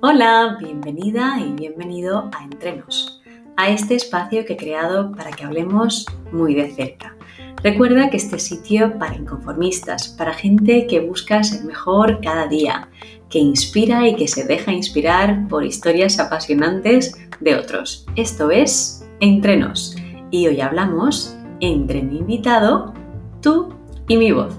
Hola, bienvenida y bienvenido a Entrenos, a este espacio que he creado para que hablemos muy de cerca. Recuerda que este sitio para inconformistas, para gente que busca ser mejor cada día, que inspira y que se deja inspirar por historias apasionantes de otros. Esto es Entrenos y hoy hablamos entre mi invitado, tú y mi voz.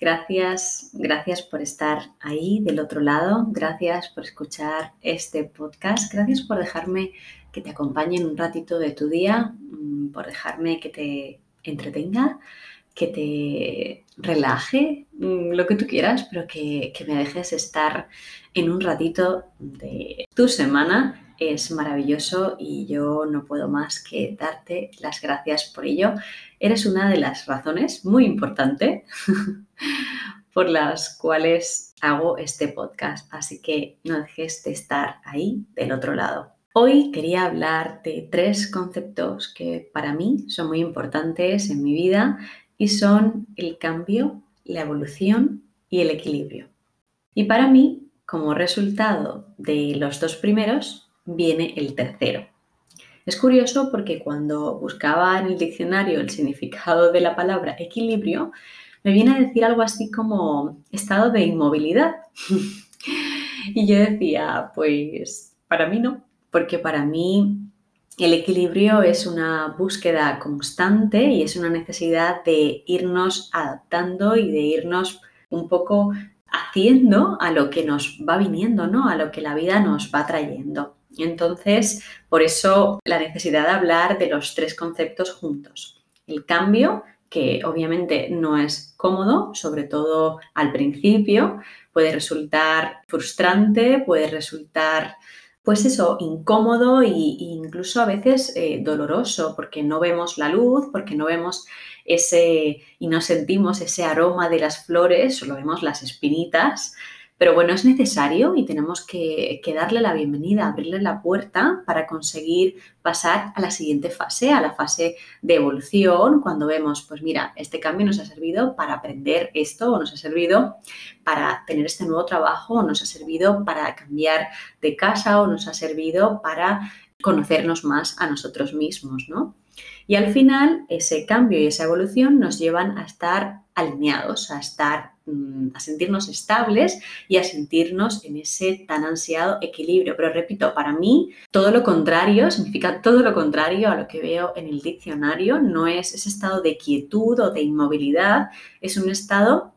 Gracias, gracias por estar ahí del otro lado, gracias por escuchar este podcast, gracias por dejarme que te acompañe en un ratito de tu día, mm, por dejarme que te entretenga, que te relaje, mm, lo que tú quieras, pero que, que me dejes estar en un ratito de tu semana es maravilloso y yo no puedo más que darte las gracias por ello. Eres una de las razones muy importante por las cuales hago este podcast, así que no dejes de estar ahí del otro lado. Hoy quería hablar de tres conceptos que para mí son muy importantes en mi vida y son el cambio, la evolución y el equilibrio. Y para mí, como resultado de los dos primeros, viene el tercero. Es curioso porque cuando buscaba en el diccionario el significado de la palabra equilibrio, me viene a decir algo así como estado de inmovilidad. y yo decía, pues para mí no, porque para mí el equilibrio es una búsqueda constante y es una necesidad de irnos adaptando y de irnos un poco haciendo a lo que nos va viniendo, ¿no? A lo que la vida nos va trayendo. Entonces, por eso la necesidad de hablar de los tres conceptos juntos. El cambio, que obviamente no es cómodo, sobre todo al principio, puede resultar frustrante, puede resultar, pues eso, incómodo e incluso a veces eh, doloroso, porque no vemos la luz, porque no vemos ese y no sentimos ese aroma de las flores, solo vemos las espinitas pero bueno, es necesario y tenemos que, darle la bienvenida, abrirle la puerta para conseguir pasar a la siguiente fase, a la fase de evolución, cuando vemos, pues mira, este cambio nos ha servido para aprender esto, o nos ha servido para tener este nuevo trabajo, o nos ha servido para cambiar de casa, o nos ha servido para conocernos más a nosotros mismos, ¿no? Y al final, ese cambio y esa evolución nos llevan a estar alineados, a estar a sentirnos estables y a sentirnos en ese tan ansiado equilibrio. Pero repito, para mí todo lo contrario significa todo lo contrario a lo que veo en el diccionario. No es ese estado de quietud o de inmovilidad, es un estado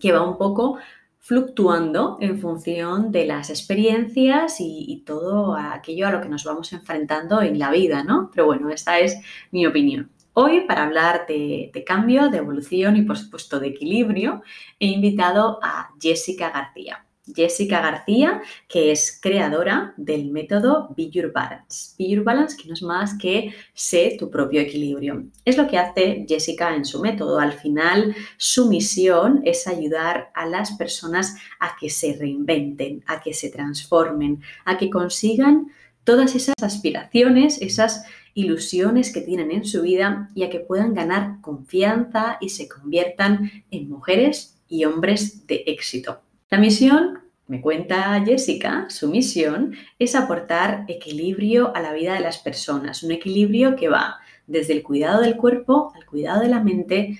que va un poco fluctuando en función de las experiencias y, todo aquello a lo que nos vamos enfrentando en la vida, ¿no? Pero bueno, esta es mi opinión. Hoy, para hablar de, cambio, de evolución y por supuesto de equilibrio, he invitado a Jessica García. Jessica García, que es creadora del método Be Your Balance. Be Your Balance, que no es más que sé tu propio equilibrio. Es lo que hace Jessica en su método. Al final, su misión es ayudar a las personas a que se reinventen, a que se transformen, a que consigan todas esas aspiraciones, esas ilusiones que tienen en su vida y a que puedan ganar confianza y se conviertan en mujeres y hombres de éxito. La misión, me cuenta Jessica, su misión es aportar equilibrio a la vida de las personas, un equilibrio que va desde el cuidado del cuerpo al cuidado de la mente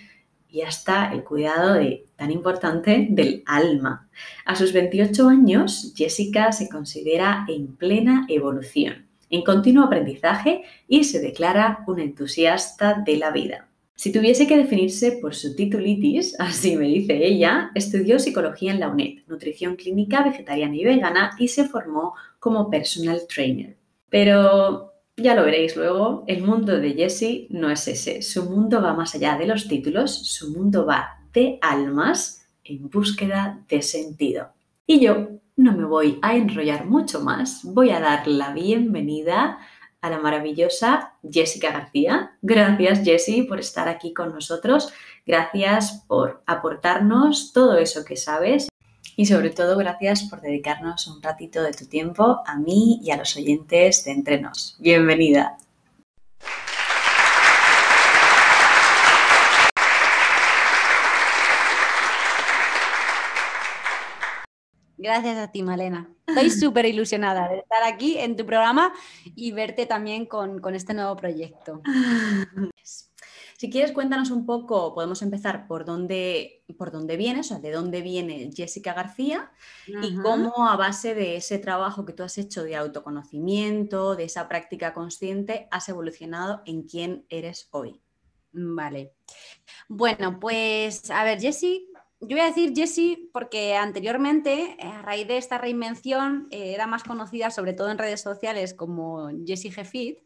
y hasta el cuidado de, tan importante del alma. A sus 28 años, Jessica se considera en plena evolución, en continuo aprendizaje y se declara un entusiasta de la vida. Si tuviese que definirse por su titulitis, así me dice ella, estudió psicología en la UNED, nutrición clínica vegetariana y vegana y se formó como personal trainer. Pero ya lo veréis luego, el mundo de Jessie no es ese. Su mundo va más allá de los títulos, su mundo va de almas en búsqueda de sentido. Y yo no me voy a enrollar mucho más, voy a dar la bienvenida a la maravillosa Jessica García. Gracias, Jessie, por estar aquí con nosotros. Gracias por aportarnos todo eso que sabes y sobre todo gracias por dedicarnos un ratito de tu tiempo a mí y a los oyentes de Entrenos. Bienvenida. Gracias a ti, Malena. Estoy súper ilusionada de estar aquí en tu programa y verte también con, este nuevo proyecto. Si quieres, cuéntanos un poco, podemos empezar por dónde, por dónde vienes, o sea, de dónde viene Jessica García y cómo a base de ese trabajo que tú has hecho de autoconocimiento, de esa práctica consciente, has evolucionado en quién eres hoy. Vale. Bueno, pues a ver, Jessie yo voy a decir Jessie porque anteriormente, eh, a raíz de esta reinvención, eh, era más conocida sobre todo en redes sociales como Jessie Gefit.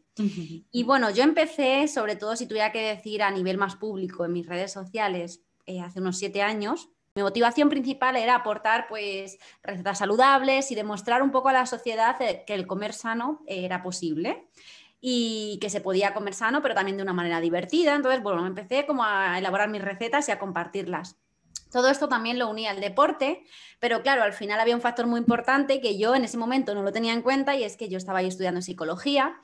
Y bueno, yo empecé, sobre todo si tuviera que decir a nivel más público en mis redes sociales, eh, hace unos siete años. Mi motivación principal era aportar pues recetas saludables y demostrar un poco a la sociedad que el comer sano era posible y que se podía comer sano, pero también de una manera divertida. Entonces, bueno, empecé como a elaborar mis recetas y a compartirlas. Todo esto también lo unía al deporte, pero claro, al final había un factor muy importante que yo en ese momento no lo tenía en cuenta y es que yo estaba ahí estudiando psicología,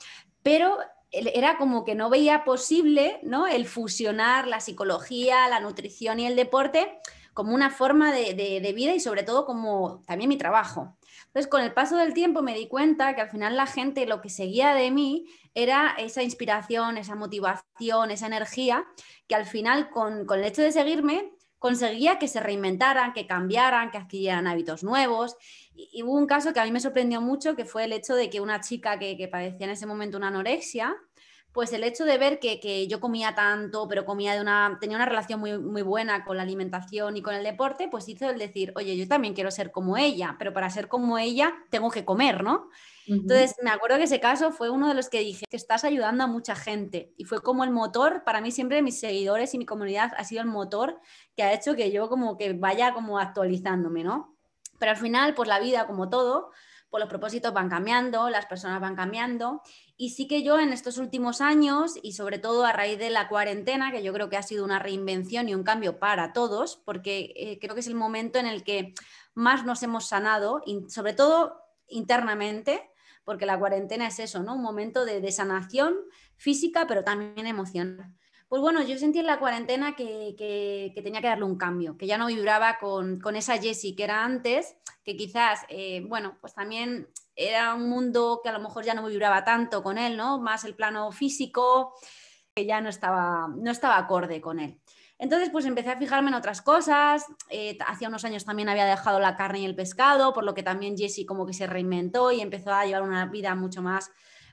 pero era como que no veía posible ¿no? el fusionar la psicología, la nutrición y el deporte como una forma de, de, vida y sobre todo como también mi trabajo. Entonces, con el paso del tiempo me di cuenta que al final la gente lo que seguía de mí era esa inspiración, esa motivación, esa energía, que al final con, con el hecho de seguirme conseguía que se reinventaran, que cambiaran, que adquirieran hábitos nuevos. Y, hubo un caso que a mí me sorprendió mucho, que fue el hecho de que una chica que, padecía en ese momento una anorexia, pues el hecho de ver que, yo comía tanto, pero comía de una, tenía una relación muy, muy buena con la alimentación y con el deporte, pues hizo el decir, oye, yo también quiero ser como ella, pero para ser como ella tengo que comer, ¿no? Entonces, me acuerdo que ese caso fue uno de los que dije que estás ayudando a mucha gente y fue como el motor, para mí siempre mis seguidores y mi comunidad ha sido el motor que ha hecho que yo como que vaya como actualizándome, ¿no? Pero al final, pues la vida, como todo, pues los propósitos van cambiando, las personas van cambiando y sí que yo en estos últimos años y sobre todo a raíz de la cuarentena, que yo creo que ha sido una reinvención y un cambio para todos, porque eh, creo que es el momento en el que más nos hemos sanado, sobre todo internamente, porque la cuarentena es eso, ¿no? Un momento de, sanación física, pero también emocional. Pues bueno, yo sentí en la cuarentena que, tenía que darle un cambio, que ya no vibraba con, esa Jessie que era antes, que quizás, eh, bueno, pues también era un mundo que a lo mejor ya no vibraba tanto con él, ¿no? Más el plano físico, que ya no estaba, no estaba acorde con él. Entonces, pues empecé a fijarme en otras cosas. Eh, hacía unos años también había dejado la carne y el pescado, por lo que también Jessie como que se reinventó y empezó a llevar una vida mucho más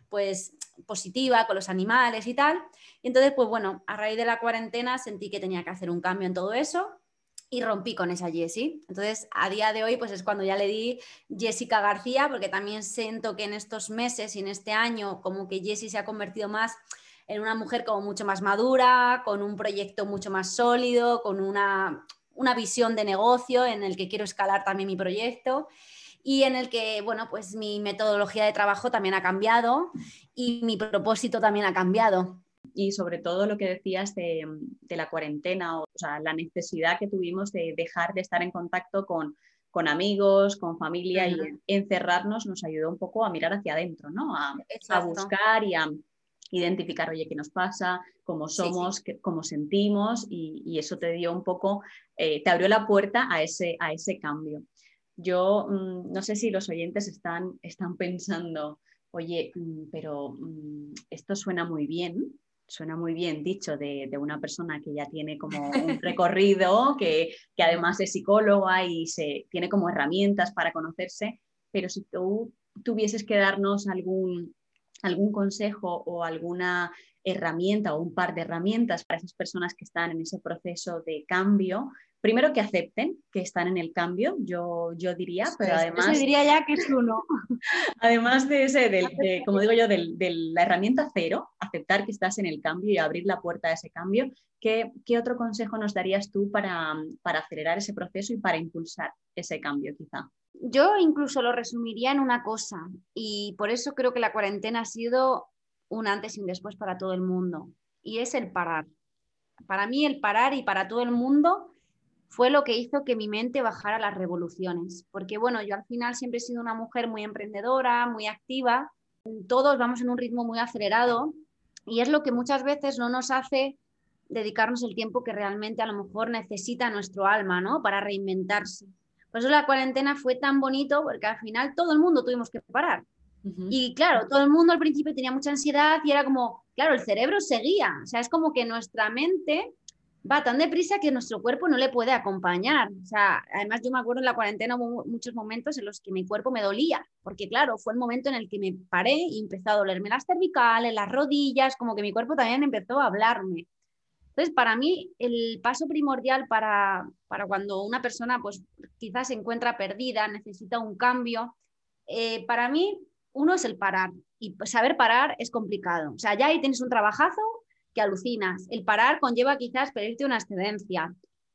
pues positiva con los animales y tal. Y entonces, pues bueno, a raíz de la cuarentena sentí que tenía que hacer un cambio en todo eso y rompí con esa Jessie. Entonces, a día de hoy, pues es cuando ya le di Jessica García, porque también siento que en estos meses y en este año, como que Jessie se ha convertido más en una mujer como mucho más madura, con un proyecto mucho más sólido, con una, visión de negocio en el que quiero escalar también mi proyecto y en el que, bueno, pues mi metodología de trabajo también ha cambiado y mi propósito también ha cambiado. Y sobre todo lo que decías de, la cuarentena, o, sea, la necesidad que tuvimos de dejar de estar en contacto con, amigos, con familia y encerrarnos nos ayudó un poco a mirar hacia adentro, ¿no? A, a buscar y a, identificar, oye, qué nos pasa, cómo somos, cómo sentimos y, eso te dio un poco, eh, te abrió la puerta a ese, a ese cambio. Yo mm, no sé si los oyentes están, están pensando, oye, mm, pero mm, esto suena muy bien, suena muy bien dicho de, una persona que ya tiene como un recorrido, que, que, además es psicóloga y se, tiene como herramientas para conocerse, pero si tú tuvieses que darnos algún, algún consejo o alguna herramienta o un par de herramientas para esas personas que están en ese proceso de cambio. Primero que acepten que están en el cambio, yo, yo diría, pero además... diría ya que es uno. además de ese, de, como digo yo, de, la herramienta cero, aceptar que estás en el cambio y abrir la puerta a ese cambio, ¿qué, qué otro consejo nos darías tú para, para acelerar ese proceso y para impulsar ese cambio quizá? Yo incluso lo resumiría en una cosa y por eso creo que la cuarentena ha sido un antes y un después para todo el mundo y es el parar. Para mí el parar y para todo el mundo fue lo que hizo que mi mente bajara las revoluciones, porque bueno, yo al final siempre he sido una mujer muy emprendedora, muy activa, todos vamos en un ritmo muy acelerado y es lo que muchas veces no nos hace dedicarnos el tiempo que realmente a lo mejor necesita nuestro alma, ¿no? Para reinventarse Por eso la cuarentena fue tan bonito porque al final todo el mundo tuvimos que parar. Y claro, todo el mundo al principio tenía mucha ansiedad y era como, claro, el cerebro seguía. O sea, es como que nuestra mente va tan deprisa que nuestro cuerpo no le puede acompañar. O sea, además yo me acuerdo en la cuarentena hubo muchos momentos en los que mi cuerpo me dolía, porque claro, fue el momento en el que me paré y empezó a dolerme las cervicales, las rodillas, como que mi cuerpo también empezó a hablarme. Entonces, para mí, el paso primordial para, para cuando una persona pues quizás se encuentra perdida, necesita un cambio, eh, para mí, uno es el parar. Y saber parar es complicado. O sea, ya ahí tienes un trabajazo que alucinas. El parar conlleva quizás pedirte una excedencia,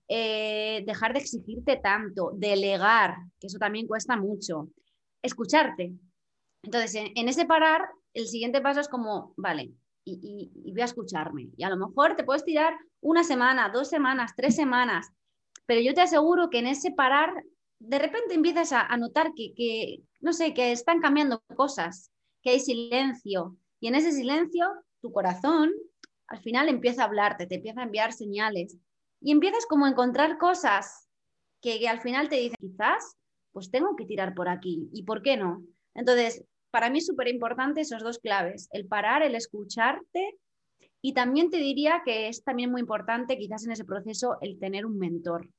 eh, dejar de exigirte tanto, delegar, que eso también cuesta mucho, escucharte. Entonces, en, ese parar, el siguiente paso es como, vale, y, voy a escucharme. Y a lo mejor te puedes tirar una semana, dos semanas, tres semanas, pero yo te aseguro que en ese parar, de repente empiezas a, notar que, que, no sé, que están cambiando cosas, que hay silencio. Y en ese silencio, tu corazón al final empieza a hablarte, te empieza a enviar señales y empiezas como a encontrar cosas que, al final te dicen, quizás, pues tengo que tirar por aquí, ¿y por qué no? Entonces, para mí es súper importante esos dos claves, el parar, el escucharte y también te diría que es también muy importante quizás en ese proceso el tener un mentor.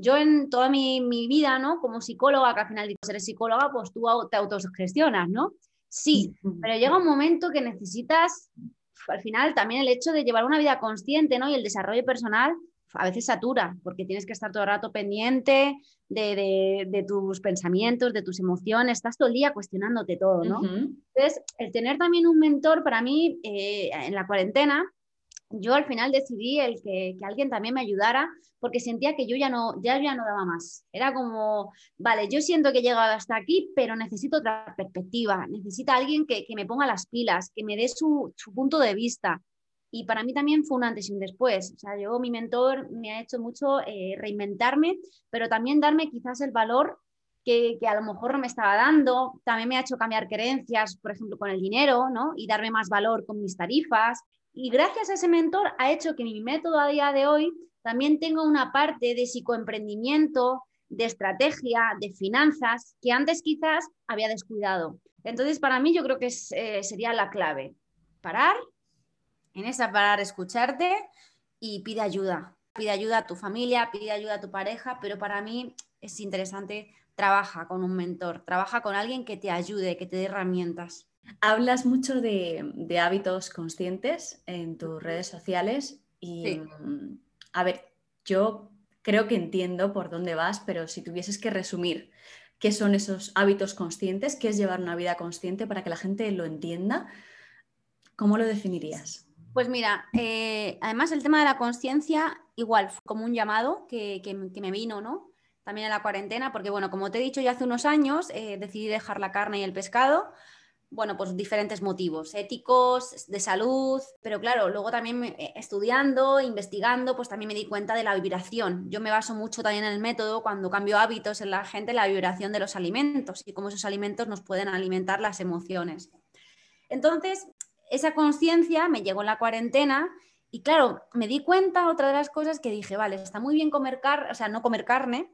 Yo en toda mi, vida, ¿no? Como psicóloga, que al final digo, eres psicóloga, pues tú te autogestionas, ¿no? Sí, pero llega un momento que necesitas al final también el hecho de llevar una vida consciente ¿no? y el desarrollo personal a veces satura, porque tienes que estar todo el rato pendiente de, tus pensamientos, de tus emociones, estás todo el día cuestionándote todo, ¿no? Entonces, el tener también un mentor para mí eh, en la cuarentena yo al final decidí el que, alguien también me ayudara porque sentía que yo ya no, ya, ya no daba más. Era como, vale, yo siento que he llegado hasta aquí, pero necesito otra perspectiva, necesito alguien que, me ponga las pilas, que me dé su, punto de vista. Y para mí también fue un antes y un después. O sea, yo, mi mentor me ha hecho mucho eh, reinventarme, pero también darme quizás el valor que, que, a lo mejor no me estaba dando. También me ha hecho cambiar creencias, por ejemplo, con el dinero, ¿no? Y darme más valor con mis tarifas. Y gracias a ese mentor ha hecho que mi método a día de hoy también tenga una parte de psicoemprendimiento, de estrategia, de finanzas, que antes quizás había descuidado. Entonces, para mí yo creo que eh, sería la clave. Parar, en esa parar, escucharte y pide ayuda. Pide ayuda a tu familia, pide ayuda a tu pareja, pero para mí es interesante, trabaja con un mentor, trabaja con alguien que te ayude, que te dé herramientas. Hablas mucho de, hábitos conscientes en tus redes sociales y, mm, a ver, yo creo que entiendo por dónde vas, pero si tuvieses que resumir qué son esos hábitos conscientes, qué es llevar una vida consciente para que la gente lo entienda, ¿cómo lo definirías? Pues mira, eh, además el tema de la conciencia, igual, fue como un llamado que, me vino, ¿no? También en la cuarentena, porque bueno, como te he dicho ya hace unos años, eh, decidí dejar la carne y el pescado bueno, pues diferentes motivos, éticos, de salud, pero claro, luego también eh, estudiando, investigando, pues también me di cuenta de la vibración. Yo me baso mucho también en el método cuando cambio hábitos en la gente, la vibración de los alimentos y cómo esos alimentos nos pueden alimentar las emociones. Entonces, esa conciencia me llegó en la cuarentena y claro, me di cuenta, otra de las cosas que dije, vale, está muy bien comer carne, o sea, no comer carne,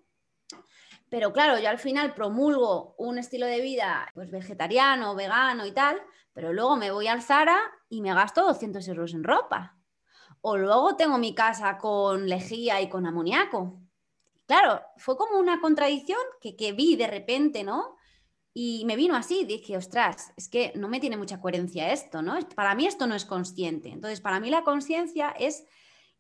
pero claro, yo al final promulgo un estilo de vida pues vegetariano, vegano y tal, pero luego me voy al Zara y me gasto 200 euros en ropa. O luego tengo mi casa con lejía y con amoníaco. Claro, fue como una contradicción que, que vi de repente, ¿no? Y me vino así, dije, ostras, es que no me tiene mucha coherencia esto, ¿no? Para mí esto no es consciente. Entonces, para mí la conciencia es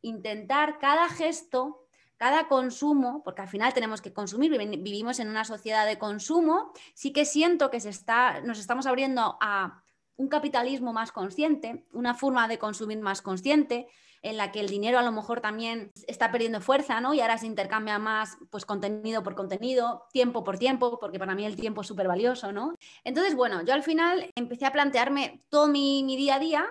intentar cada gesto cada consumo, porque al final tenemos que consumir, vivimos en una sociedad de consumo, sí que siento que se está, nos estamos abriendo a un capitalismo más consciente, una forma de consumir más consciente, en la que el dinero a lo mejor también está perdiendo fuerza, ¿no? Y ahora se intercambia más pues contenido por contenido, tiempo por tiempo, porque para mí el tiempo es súper valioso, ¿no? Entonces, bueno, yo al final empecé a plantearme todo mi, mi día a día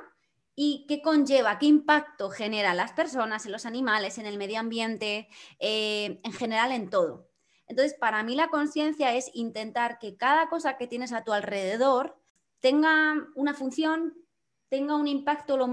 y qué conlleva, qué impacto genera en las personas, en los animales, en el medio ambiente, eh, en general en todo. Entonces, para mí la conciencia es intentar que cada cosa que tienes a tu alrededor tenga una función, tenga un impacto lo,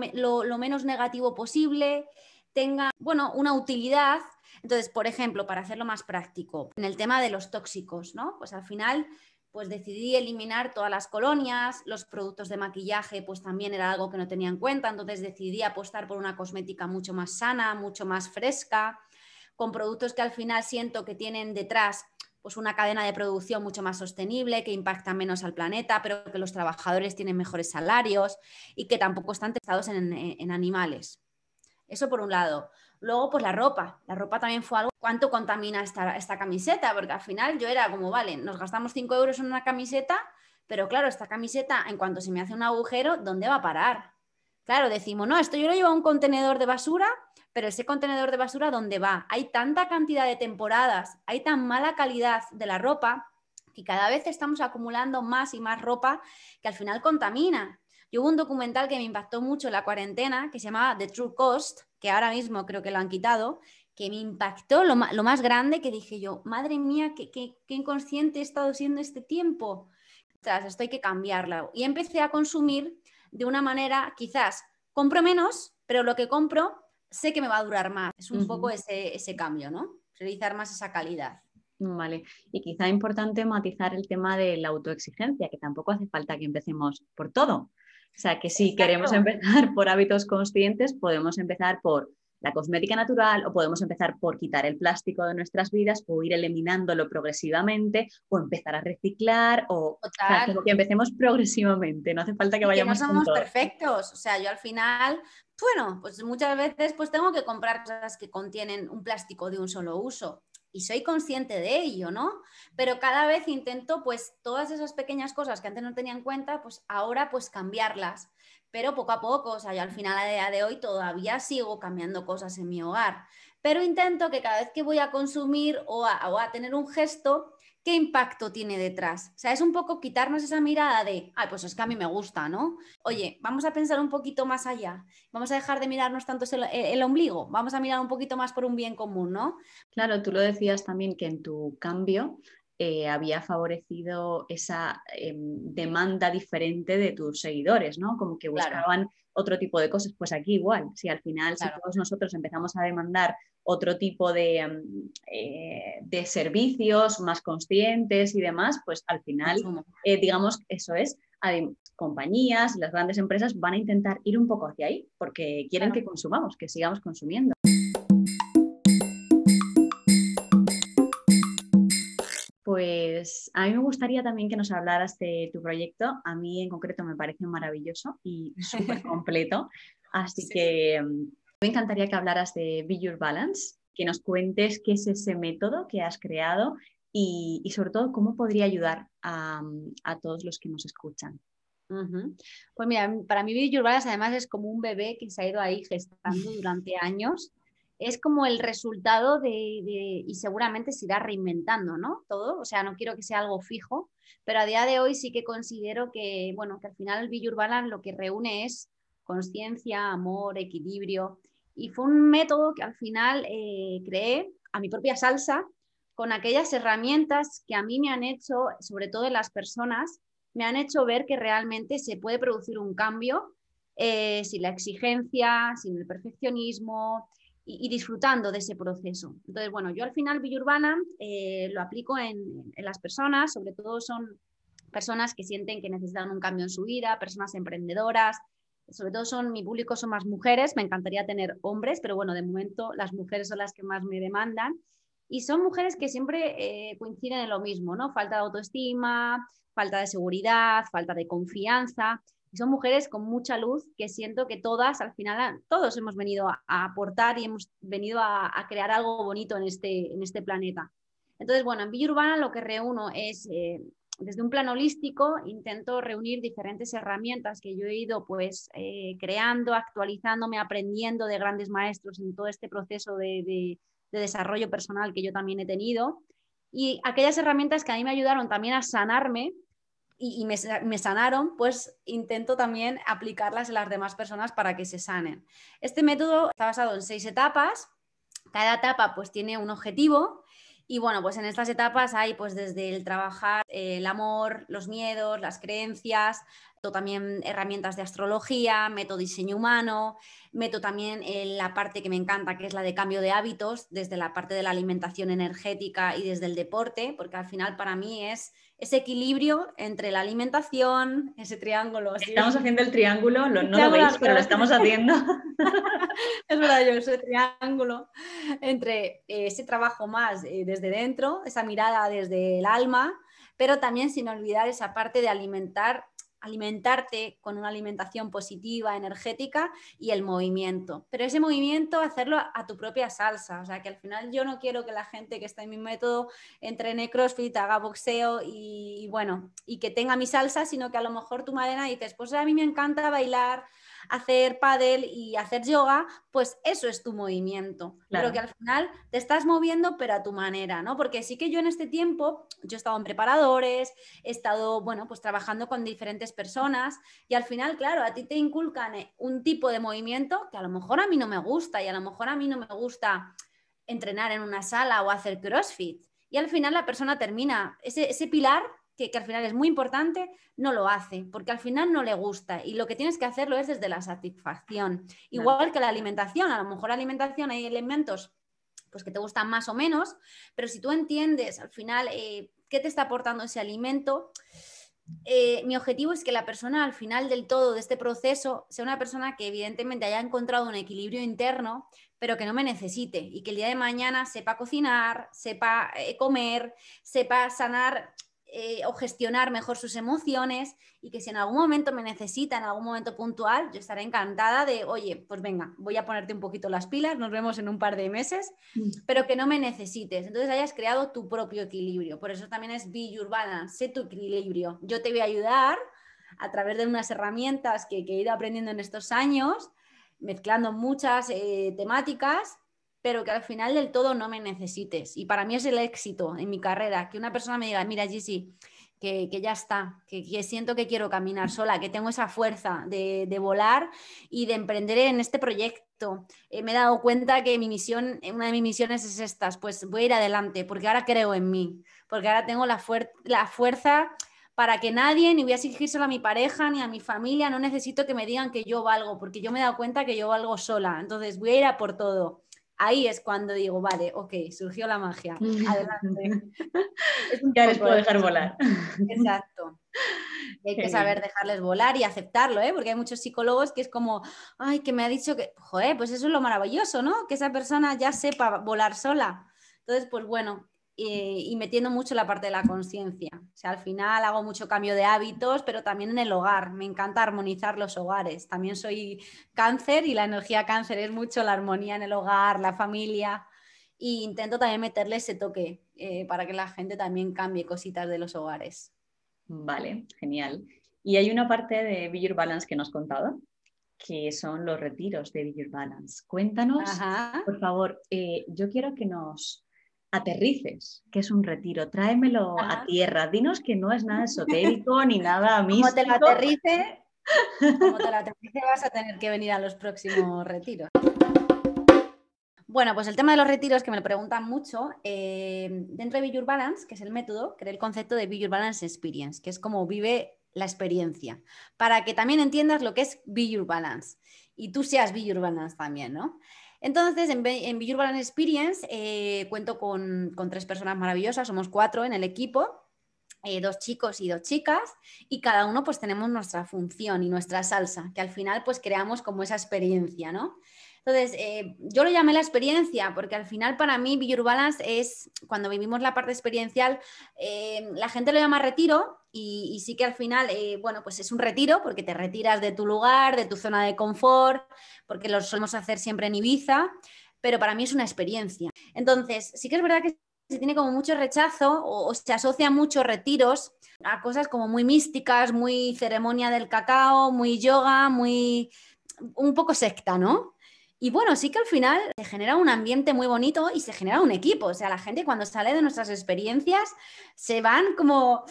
menos negativo posible, tenga, bueno, una utilidad. Entonces, por ejemplo, para hacerlo más práctico, en el tema de los tóxicos, ¿no? Pues al final pues decidí eliminar todas las colonias, los productos de maquillaje, pues también era algo que no tenía en cuenta, entonces decidí apostar por una cosmética mucho más sana, mucho más fresca, con productos que al final siento que tienen detrás pues una cadena de producción mucho más sostenible, que impacta menos al planeta, pero que los trabajadores tienen mejores salarios y que tampoco están testados en, en animales. Eso por un lado. Luego, pues la ropa. La ropa también fue algo. ¿Cuánto contamina esta, esta camiseta? Porque al final yo era como, vale, nos gastamos 5 euros en una camiseta, pero claro, esta camiseta, en cuanto se me hace un agujero, ¿dónde va a parar? Claro, decimos, no, esto yo lo llevo a un contenedor de basura, pero ese contenedor de basura, ¿dónde va? Hay tanta cantidad de temporadas, hay tan mala calidad de la ropa que cada vez estamos acumulando más y más ropa que al final contamina. Yo hubo un documental que me impactó mucho en la cuarentena que se llamaba The True Cost, que ahora mismo creo que lo han quitado, que me impactó lo, más grande que dije yo, madre mía, qué, qué, inconsciente he estado siendo este tiempo. Tras, esto hay que cambiarla. Y empecé a consumir de una manera, quizás, compro menos, pero lo que compro sé que me va a durar más. Es un poco ese, ese cambio, ¿no? Priorizar más esa calidad. Vale, y quizá importante matizar el tema de la autoexigencia, que tampoco hace falta que empecemos por todo. O sea, que si queremos empezar por hábitos conscientes, podemos empezar por la cosmética natural o podemos empezar por quitar el plástico de nuestras vidas o ir eliminándolo progresivamente o empezar a reciclar o, que empecemos progresivamente, no hace falta que vayamos que no somos perfectos, o sea, yo al final, bueno, pues muchas veces pues tengo que comprar cosas que contienen un plástico de un solo uso y soy consciente de ello, ¿no? Pero cada vez intento, pues, todas esas pequeñas cosas que antes no tenía en cuenta, pues ahora, pues, cambiarlas. Pero poco a poco, o sea, yo al final a día de hoy todavía sigo cambiando cosas en mi hogar. Pero intento que cada vez que voy a consumir o a tener un gesto, ¿qué impacto tiene detrás? O sea, es un poco quitarnos esa mirada de, ay, pues es que a mí me gusta, ¿no? Oye, vamos a pensar un poquito más allá, vamos a dejar de mirarnos tanto el, ombligo, vamos a mirar un poquito más por un bien común, ¿no? Claro, tú lo decías también que en tu cambio eh, había favorecido esa em, demanda diferente de tus seguidores, ¿no? Como que buscaban otro tipo de cosas. Pues aquí igual, si al final, si todos nosotros empezamos a demandar otro tipo de, mm, eh, de, servicios más conscientes y demás, pues al final, eh, digamos, eso es, hay compañías, las grandes empresas van a intentar ir un poco hacia ahí porque quieren que consumamos, que sigamos consumiendo. Pues a mí me gustaría también que nos hablaras de tu proyecto. A mí en concreto me parece maravilloso y súper completo. Así que mm, me encantaría que hablaras de Be Your Balance, que nos cuentes qué es ese método que has creado y, sobre todo cómo podría ayudar a, todos los que nos escuchan. Pues mira, para mí Be Your Balance además es como un bebé que se ha ido ahí gestando durante años. Es como el resultado de, y seguramente se irá reinventando, ¿no? Todo, o sea, no quiero que sea algo fijo, pero a día de hoy sí que considero que, bueno, que al final el Your Balance lo que reúne es conciencia, amor, equilibrio y fue un método que al final eh, creé a mi propia salsa con aquellas herramientas que a mí me han hecho, sobre todo en las personas, me han hecho ver que realmente se puede producir un cambio eh, sin la exigencia, sin el perfeccionismo y, disfrutando de ese proceso. Entonces, bueno, yo al final Villa Urbana eh, lo aplico en, las personas, sobre todo son personas que sienten que necesitan un cambio en su vida, personas emprendedoras, sobre todo son, mi público son más mujeres, me encantaría tener hombres, pero bueno, de momento las mujeres son las que más me demandan. Y son mujeres que siempre eh, coinciden en lo mismo, ¿no? Falta de autoestima, falta de seguridad, falta de confianza. Y son mujeres con mucha luz que siento que todas, al final, todos hemos venido a, aportar y hemos venido a, crear algo bonito en este, en este planeta. Entonces, bueno, en Villa Urbana lo que reúno es eh, desde un plano holístico intento reunir diferentes herramientas que yo he ido pues eh, creando, actualizándome, aprendiendo de grandes maestros en todo este proceso de, desarrollo personal que yo también he tenido y aquellas herramientas que a mí me ayudaron también a sanarme y, me, sanaron, pues intento también aplicarlas en las demás personas para que se sanen. Este método está basado en seis etapas. Cada etapa pues tiene un objetivo y bueno, pues en estas etapas hay pues desde el trabajar eh, el amor, los miedos, las creencias, también herramientas de astrología, meto diseño humano, meto también la parte que me encanta, que es la de cambio de hábitos, desde la parte de la alimentación energética y desde el deporte, porque al final para mí es ese equilibrio entre la alimentación, ese triángulo. Estamos haciendo el triángulo, no lo veis, pero lo estamos haciendo. es verdad, yo ese triángulo entre eh, ese trabajo más eh, desde dentro, esa mirada desde el alma, pero también sin olvidar esa parte de alimentar alimentarte con una alimentación positiva, energética y el movimiento. Pero ese movimiento hacerlo a, tu propia salsa. O sea, que al final yo no quiero que la gente que está en mi método entrene CrossFit, haga boxeo y, bueno, y que tenga mi salsa, sino que a lo mejor tu madena dices, pues a mí me encanta bailar, hacer paddle y hacer yoga, pues eso es tu movimiento. Pero que al final te estás moviendo, pero a tu manera, ¿no? Porque sí que yo en este tiempo, yo he estado en preparadores, he estado, bueno, pues trabajando con diferentes personas y al final, claro, a ti te inculcan eh, un tipo de movimiento que a lo mejor a mí no me gusta y a lo mejor a mí no me gusta entrenar en una sala o hacer CrossFit. Y al final la persona termina, ese, ese pilar que, al final es muy importante, no lo hace, porque al final no le gusta y lo que tienes que hacerlo es desde la satisfacción. Igual que la alimentación, a lo mejor la alimentación hay elementos pues que te gustan más o menos, pero si tú entiendes al final eh, qué te está aportando ese alimento, eh, mi objetivo es que la persona al final del todo de este proceso sea una persona que evidentemente haya encontrado un equilibrio interno, pero que no me necesite y que el día de mañana sepa cocinar, sepa eh, comer, sepa sanar eh, o gestionar mejor sus emociones y que si en algún momento me necesita, en algún momento puntual, yo estaré encantada de, oye, pues venga, voy a ponerte un poquito las pilas, nos vemos en un par de meses, mm. pero que no me necesites. Entonces hayas creado tu propio equilibrio. Por eso también es Be Your Balance, sé tu equilibrio. Yo te voy a ayudar a través de unas herramientas que, he ido aprendiendo en estos años, mezclando muchas eh, temáticas pero que al final del todo no me necesites. Y para mí es el éxito en mi carrera, que una persona me diga, mira, Gigi, que, ya está, que, siento que quiero caminar sola, que tengo esa fuerza de, volar y de emprender en este proyecto. Eh, me he dado cuenta que mi misión, una de mis misiones es estas, pues voy a ir adelante, porque ahora creo en mí, porque ahora tengo la, la fuerza para que nadie, ni voy a exigírselo a mi pareja, ni a mi familia, no necesito que me digan que yo valgo, porque yo me he dado cuenta que yo valgo sola, entonces voy a ir a por todo ahí es cuando digo, vale, ok, surgió la magia, adelante. ya les puedo dejar volar. Exacto. hay que saber dejarles volar y aceptarlo, ¿eh? porque hay muchos psicólogos que es como, ay, que me ha dicho que, joder, pues eso es lo maravilloso, ¿no? Que esa persona ya sepa volar sola. Entonces, pues bueno, y, metiendo mucho la parte de la conciencia. O sea, al final hago mucho cambio de hábitos, pero también en el hogar. Me encanta armonizar los hogares. También soy cáncer y la energía cáncer es mucho la armonía en el hogar, la familia. Y intento también meterle ese toque eh, para que la gente también cambie cositas de los hogares. Vale, genial. Y hay una parte de Be Your Balance que nos contado, que son los retiros de Be Your Balance. Cuéntanos, por favor, eh, yo quiero que nos aterrices, que es un retiro, tráemelo a tierra, dinos que no es nada esotérico ni nada místico. Como te lo aterrice, como te lo aterrice vas a tener que venir a los próximos retiros. Bueno, pues el tema de los retiros que me lo preguntan mucho, eh, dentro de Be Your Balance, que es el método, creé el concepto de Be Your Balance Experience, que es como vive la experiencia, para que también entiendas lo que es Be Your Balance y tú seas Be Your Balance también, ¿no? Entonces, en, en Experience eh, cuento con, tres personas maravillosas, somos cuatro en el equipo. Eh, dos chicos y dos chicas y cada uno pues tenemos nuestra función y nuestra salsa, que al final pues creamos como esa experiencia, ¿no? Entonces, eh, yo lo llamé la experiencia, porque al final para mí Balance es, cuando vivimos la parte experiencial, la gente lo llama retiro y, sí que al final, bueno, pues es un retiro porque te retiras de tu lugar, de tu zona de confort, porque lo solemos hacer siempre en Ibiza, pero para mí es una experiencia. Entonces, sí que es verdad que se tiene como mucho rechazo o, se asocia muchos retiros a cosas como muy místicas, muy ceremonia del cacao, muy yoga, muy un poco secta, ¿no? Y bueno, sí que al final se genera un ambiente muy bonito y se genera un equipo. O sea, la gente cuando sale de nuestras experiencias se van como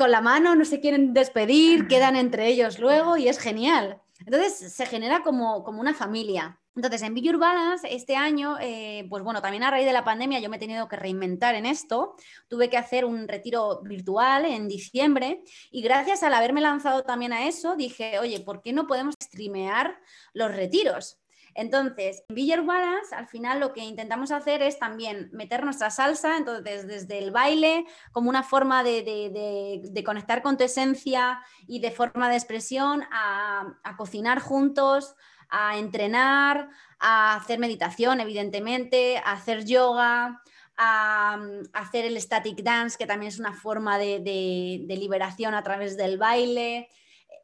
con la mano, no se quieren despedir, quedan entre ellos luego y es genial. Entonces se genera como, como una familia. Entonces, en Your Balance, este año, eh, pues bueno, también a raíz de la pandemia yo me he tenido que reinventar en esto. Tuve que hacer un retiro virtual en diciembre y gracias al haberme lanzado también a eso, dije, oye, ¿por qué no podemos streamear los retiros? Entonces, en Be Balance, al final lo que intentamos hacer es también meter nuestra salsa, entonces desde el baile como una forma de, conectar con tu esencia y de forma de expresión, a, a cocinar juntos, a entrenar, a hacer meditación, evidentemente, a hacer yoga, a, hacer el static dance, que también es una forma de, liberación a través del baile.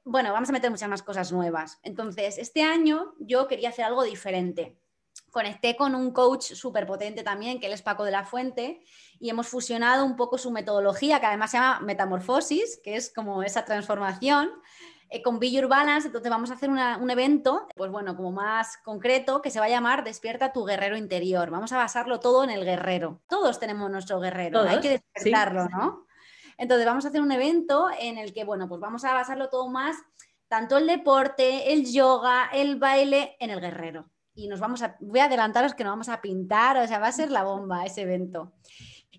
Bueno, vamos a meter muchas más cosas nuevas. Entonces, este año yo quería hacer algo diferente. Conecté con un coach súper potente también, que él es Paco de la Fuente, y hemos fusionado un poco su metodología, que además se llama metamorfosis, que es como esa transformación, eh, con Be Your Balance, entonces vamos a hacer un evento, pues bueno, como más concreto, que se va a llamar Despierta tu guerrero interior. Vamos a basarlo todo en el guerrero. Todos tenemos nuestro guerrero, hay que despertarlo, ¿no? Entonces vamos a hacer un evento en el que, bueno, pues vamos a basarlo todo más, tanto el deporte, el yoga, el baile, en el guerrero. Y nos vamos a, voy a adelantaros que nos vamos a pintar, o sea, va a ser la bomba ese evento.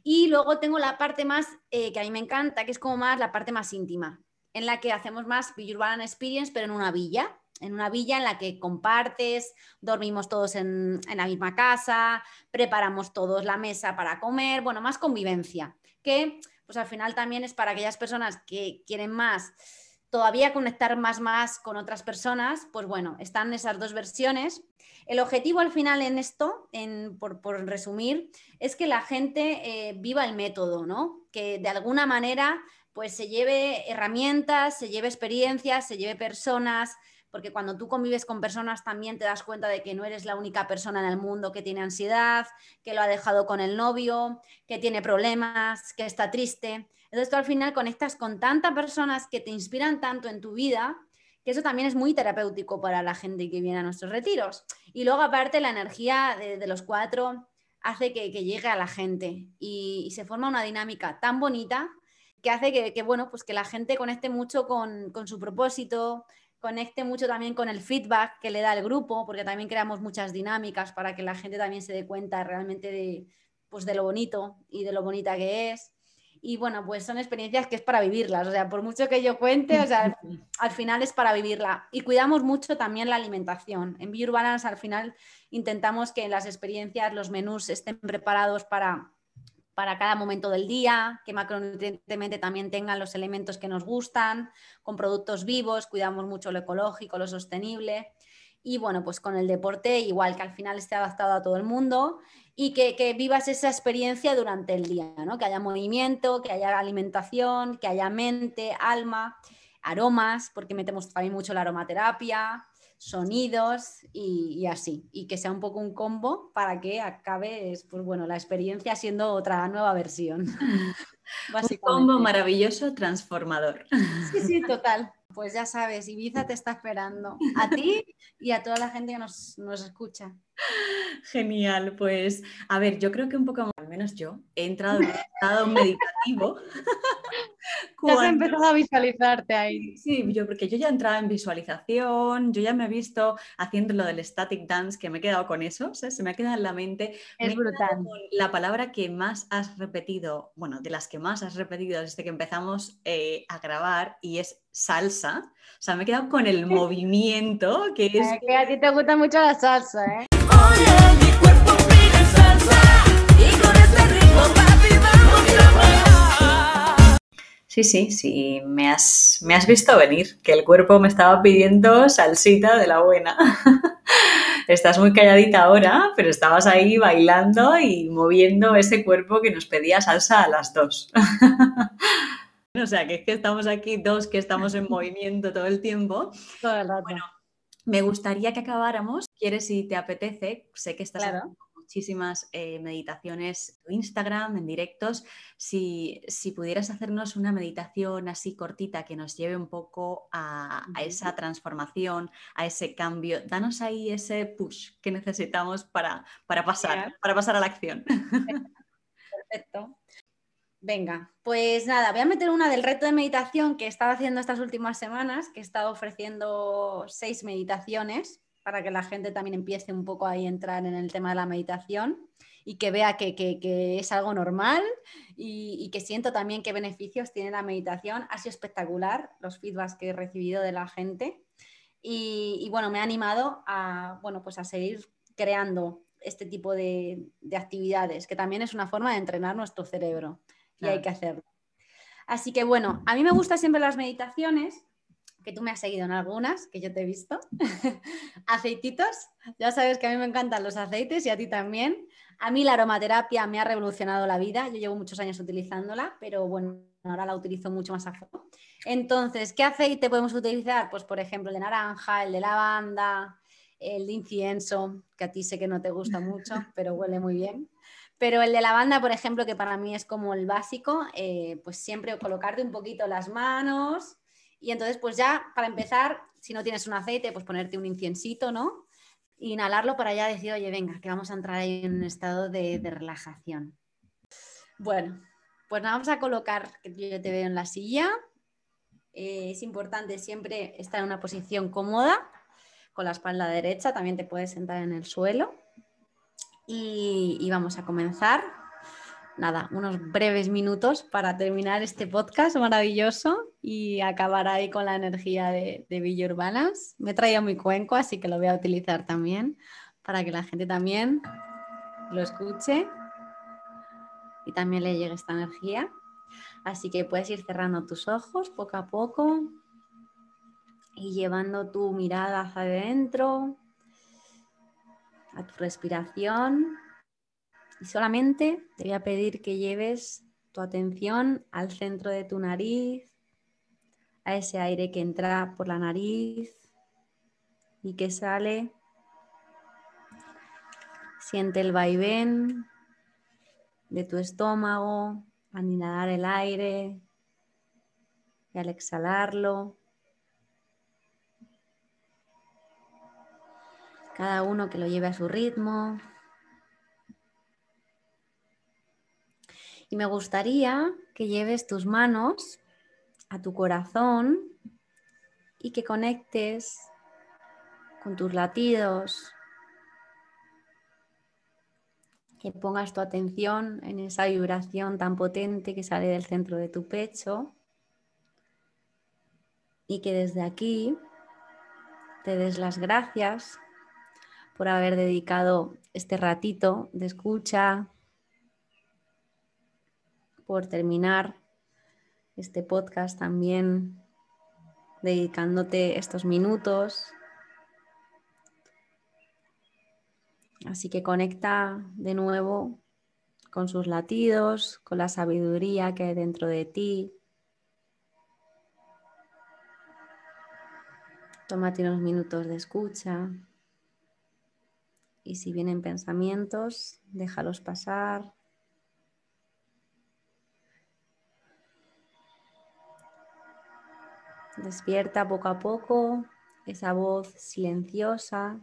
Y luego tengo la parte más eh, que a mí me encanta, que es como más la parte más íntima en la que hacemos más Urban Experience, pero en una villa, en una villa en la que compartes, dormimos todos en, en, la misma casa, preparamos todos la mesa para comer, bueno, más convivencia, que pues al final también es para aquellas personas que quieren más todavía conectar más más con otras personas, pues bueno, están esas dos versiones. El objetivo al final en esto, en, por, resumir, es que la gente eh, viva el método, ¿no? Que de alguna manera pues se lleve herramientas, se lleve experiencias, se lleve personas, porque cuando tú convives con personas también te das cuenta de que no eres la única persona en el mundo que tiene ansiedad, que lo ha dejado con el novio, que tiene problemas, que está triste. Entonces tú al final conectas con tantas personas que te inspiran tanto en tu vida, que eso también es muy terapéutico para la gente que viene a nuestros retiros. Y luego aparte la energía de, los cuatro hace que, llegue a la gente y se forma una dinámica tan bonita que hace que, bueno, pues que la gente conecte mucho con, su propósito, conecte mucho también con el feedback que le da el grupo, porque también creamos muchas dinámicas para que la gente también se dé cuenta realmente de, pues de lo bonito y de lo bonita que es. Y bueno, pues son experiencias que es para vivirlas, o sea, por mucho que yo cuente, o sea, al final es para vivirla. Y cuidamos mucho también la alimentación. En Be Balance al final intentamos que las experiencias, los menús estén preparados para para cada momento del día, que macronutrientemente también tengan los elementos que nos gustan, con productos vivos, cuidamos mucho lo ecológico, lo sostenible. Y bueno, pues con el deporte igual que al final esté adaptado a todo el mundo y que, vivas esa experiencia durante el día, ¿no? que haya movimiento, que haya alimentación, que haya mente, alma, aromas, porque metemos también mucho la aromaterapia, sonidos y, así. Y que sea un poco un combo para que acabe, pues bueno, la experiencia siendo otra nueva versión. un combo maravilloso, transformador. Sí, sí, total. Pues ya sabes, Ibiza te está esperando. A ti y a toda la gente que nos, nos escucha. Genial, pues a ver, yo creo que un poco, al menos yo, he entrado en un estado meditativo. has empezado a visualizarte ahí. Sí, yo, porque yo ya he entrado en visualización, yo ya me he visto haciendo lo del static dance, que me he quedado con eso, se me ha quedado en la mente. Es brutal. La palabra que más has repetido, bueno, de las que más has repetido desde que empezamos eh, a grabar, y es salsa. O sea, me he quedado con el movimiento, que es... que a ti te gusta mucho la salsa, ¿eh? Sí, sí, sí, me has, me has visto venir, que el cuerpo me estaba pidiendo salsita de la buena. Estás muy calladita ahora, pero estabas ahí bailando y moviendo ese cuerpo que nos pedía salsa a las dos. o sea, que es que estamos aquí dos que estamos en movimiento todo el tiempo. Todo el rato. Bueno, me gustaría que acabáramos, quieres si te apetece, sé que estás claro muchísimas eh, meditaciones en Instagram, en directos. Si, pudieras hacernos una meditación así cortita que nos lleve un poco a, esa transformación, a ese cambio, danos ahí ese push que necesitamos para, para pasar, para pasar a la acción. Perfecto. Venga, pues nada, voy a meter una del reto de meditación que he estado haciendo estas últimas semanas, que he estado ofreciendo seis meditaciones para que la gente también empiece un poco ahí a entrar en el tema de la meditación y que vea que, es algo normal y, que siento también qué beneficios tiene la meditación. Ha sido espectacular los feedbacks que he recibido de la gente y, bueno, me ha animado a, bueno, pues a seguir creando este tipo de, actividades, que también es una forma de entrenar nuestro cerebro y hay que hacerlo. Así que bueno, a mí me gustan siempre las meditaciones que tú me has seguido en algunas, que yo te he visto. Aceititos, ya sabes que a mí me encantan los aceites y a ti también. A mí la aromaterapia me ha revolucionado la vida, yo llevo muchos años utilizándola, pero bueno, ahora la utilizo mucho más a fondo. Entonces, ¿qué aceite podemos utilizar? Pues por ejemplo el de naranja, el de lavanda, el de incienso, que a ti sé que no te gusta mucho, pero huele muy bien. Pero el de lavanda, por ejemplo, que para mí es como el básico, eh, pues siempre colocarte un poquito las manos, y entonces, pues ya para empezar, si no tienes un aceite, pues ponerte un inciensito, ¿no? Inhalarlo para ya decir, oye, venga, que vamos a entrar ahí en un estado de, relajación. Bueno, pues nos vamos a colocar, que yo te veo en la silla. Eh, es importante siempre estar en una posición cómoda, con la espalda derecha, también te puedes sentar en el suelo. y vamos a comenzar nada, unos breves minutos para terminar este podcast maravilloso y acabar ahí con la energía de, de Villa Urbanas. Me he traído mi cuenco, así que lo voy a utilizar también para que la gente también lo escuche y también le llegue esta energía. Así que puedes ir cerrando tus ojos poco a poco y llevando tu mirada hacia adentro, a tu respiración y solamente te voy a pedir que lleves tu atención al centro de tu nariz, a ese aire que entra por la nariz y que sale. Siente el vaivén de tu estómago al inhalar el aire y al exhalarlo. Cada uno que lo lleve a su ritmo. Y me gustaría que lleves tus manos a tu corazón y que conectes con tus latidos, que pongas tu atención en esa vibración tan potente que sale del centro de tu pecho y que desde aquí te des las gracias por haber dedicado este ratito de escucha, por terminar este podcast también dedicándote estos minutos. Así que conecta de nuevo con sus latidos, con la sabiduría que hay dentro de ti. Tómate unos minutos de escucha. Y si vienen pensamientos, déjalos pasar. Despierta poco a poco esa voz silenciosa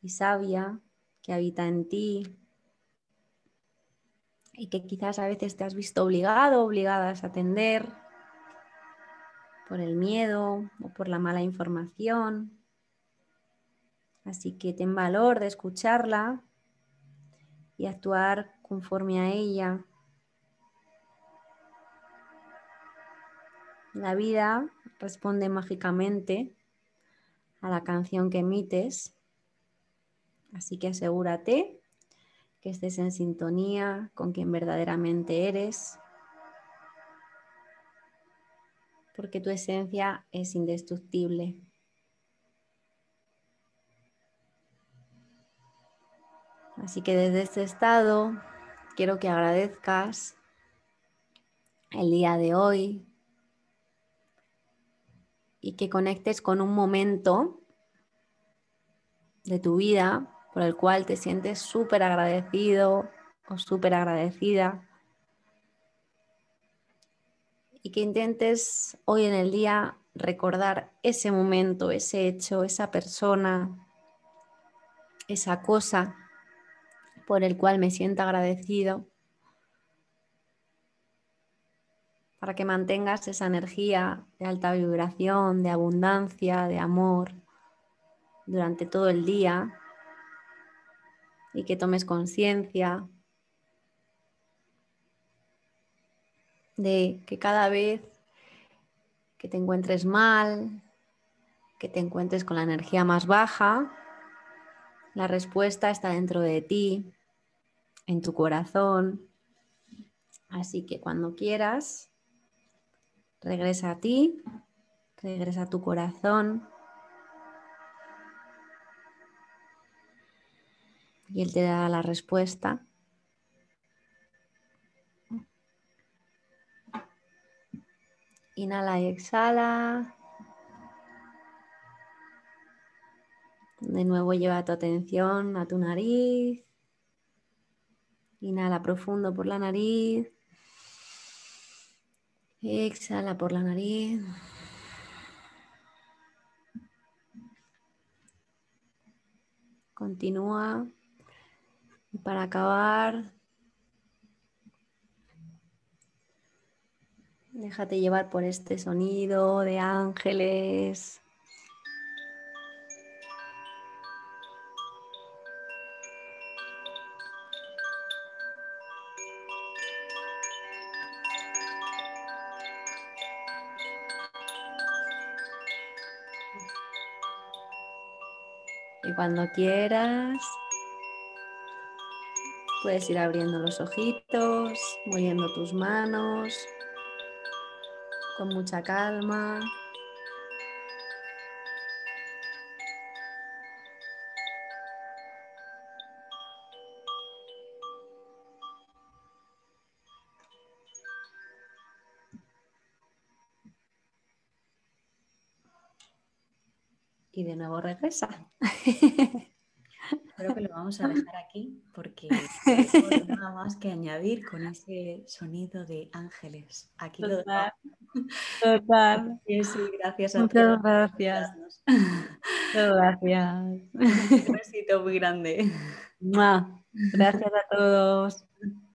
y sabia que habita en ti y que quizás a veces te has visto obligado, obligadas a atender por el miedo o por la mala información. Así que ten valor de escucharla y actuar conforme a ella. La vida responde mágicamente a la canción que emites. Así que asegúrate que estés en sintonía con quien verdaderamente eres, porque tu esencia es indestructible. Así que desde este estado quiero que agradezcas el día de hoy, y que conectes con un momento de tu vida por el cual te sientes súper agradecido o súper agradecida y que intentes hoy en el día recordar ese momento, ese hecho, esa persona, esa cosa por el cual me siento agradecido para que mantengas esa energía de alta vibración, de abundancia, de amor, durante todo el día y que tomes conciencia de que cada vez que te encuentres mal, que te encuentres con la energía más baja, la respuesta está dentro de ti, en tu corazón. Así que cuando quieras, regresa a ti, regresa a tu corazón. Y él te da la respuesta. Inhala y exhala. De nuevo lleva tu atención a tu nariz. Inhala profundo por la nariz. Exhala por la nariz. Continúa. Y para acabar, déjate llevar por este sonido de ángeles. Cuando quieras, puedes ir abriendo los ojitos, moviendo tus manos con mucha calma. Y de nuevo regresa. Creo que lo vamos a dejar aquí porque no hay nada más que añadir con ese sonido de ángeles. Aquí lo dejamos. Total. Sí, sí, gracias a Muchas gracias. Muchas gracias. Un besito muy grande. Gracias a todos.